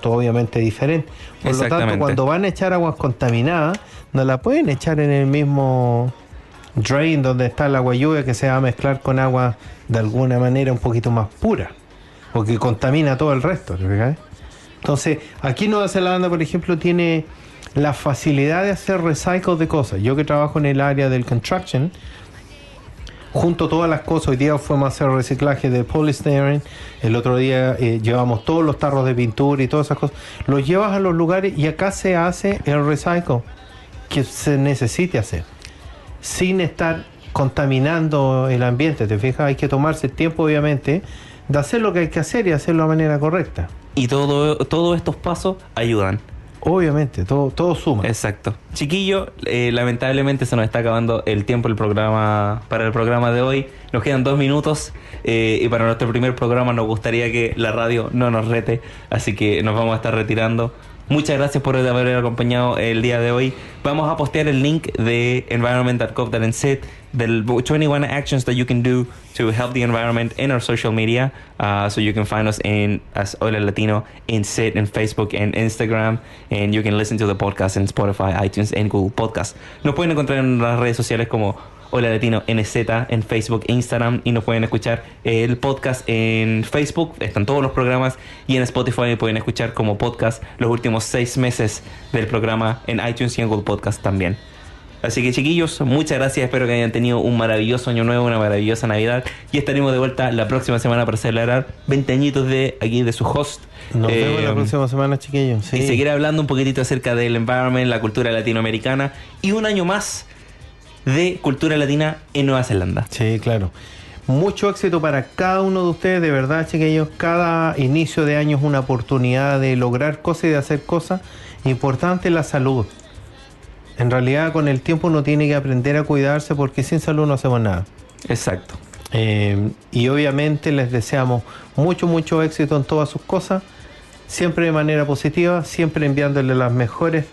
obviamente diferentes. Por lo tanto, cuando van a echar aguas contaminadas, no la pueden echar en el mismo drain donde está el agua lluvia que se va a mezclar con agua de alguna manera un poquito más pura, porque contamina todo el resto. Entonces, aquí Nueva Zelanda, por ejemplo, tiene la facilidad de hacer recycle de cosas. Yo que trabajo en el área del construction, junto todas las cosas, hoy día fuimos a hacer reciclaje de polystyrene, el otro día eh, llevamos todos los tarros de pintura y todas esas cosas, los llevas a los lugares y acá se hace el recycle que se necesite hacer, sin estar contaminando el ambiente, ¿te fijas? Hay que tomarse el tiempo, obviamente, de hacer lo que hay que hacer y hacerlo de manera correcta. Y todo, todos estos pasos ayudan. Obviamente, todo, todo suma. Exacto. Chiquillo, eh, lamentablemente se nos está acabando el tiempo el programa para el programa de hoy. Nos quedan dos minutos eh, y para nuestro primer programa nos gustaría que la radio no nos rete, así que nos vamos a estar retirando. Muchas gracias por haber acompañado el día de hoy. Vamos a postear el link de environment.gov.nz del 21 actions that you can do to help the environment in our social media. Uh, so you can find us in as Hola Latino in SIT in Facebook and Instagram. And you can listen to the podcast in Spotify, iTunes, and Google Podcast. Nos pueden encontrar en las redes sociales como Hola Latino NZ en Facebook e Instagram y nos pueden escuchar el podcast en Facebook, están todos los programas y en Spotify pueden escuchar como podcast los últimos seis meses del programa en iTunes y en Google Podcast también. Así que chiquillos, muchas gracias, espero que hayan tenido un maravilloso año nuevo, una maravillosa Navidad y estaremos de vuelta la próxima semana para celebrar 20 añitos de aquí de su host. Nos Eh, vemos la próxima semana, chiquillos. Sí. y seguir hablando un poquitito acerca del environment, la cultura latinoamericana y un año más de cultura latina en Nueva Zelanda. Sí, claro. Mucho éxito para cada uno de ustedes, de verdad, chiquillos. Cada inicio de año es una oportunidad de lograr cosas y de hacer cosas. Importante la salud. En realidad, con el tiempo uno tiene que aprender a cuidarse porque sin salud no hacemos nada. Exacto. Eh, y obviamente les deseamos mucho, mucho éxito en todas sus cosas. Siempre de manera positiva, siempre enviándole las mejores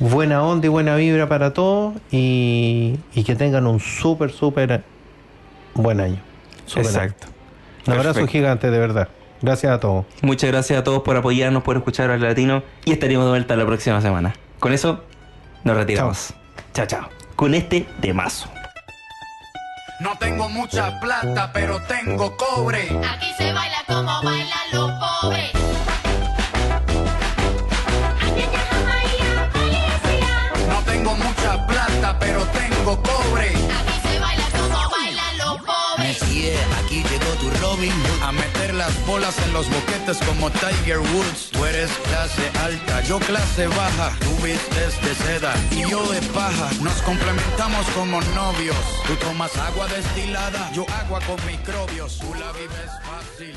buena onda y buena vibra para todos y, y que tengan un súper, súper buen año. Exacto. año. Un abrazo Perfecto. gigante, de verdad. Gracias a todos. Muchas gracias a todos por apoyarnos, por escuchar al latino y estaremos de vuelta la próxima semana. Con eso, nos retiramos. Chao, chao. Con este temazo. No tengo mucha plata, pero tengo cobre. Aquí se baila como bailan los pobres. Aquí se baila como bailan los pobres. Messi, aquí llegó tu Robin Hood a meter las bolas en los boquetes como Tiger Woods. Tú eres clase alta, yo clase baja. Tú vistes de seda y yo de paja. Nos complementamos como novios. Tú tomas agua destilada, yo agua con microbios. Tú la vives fácil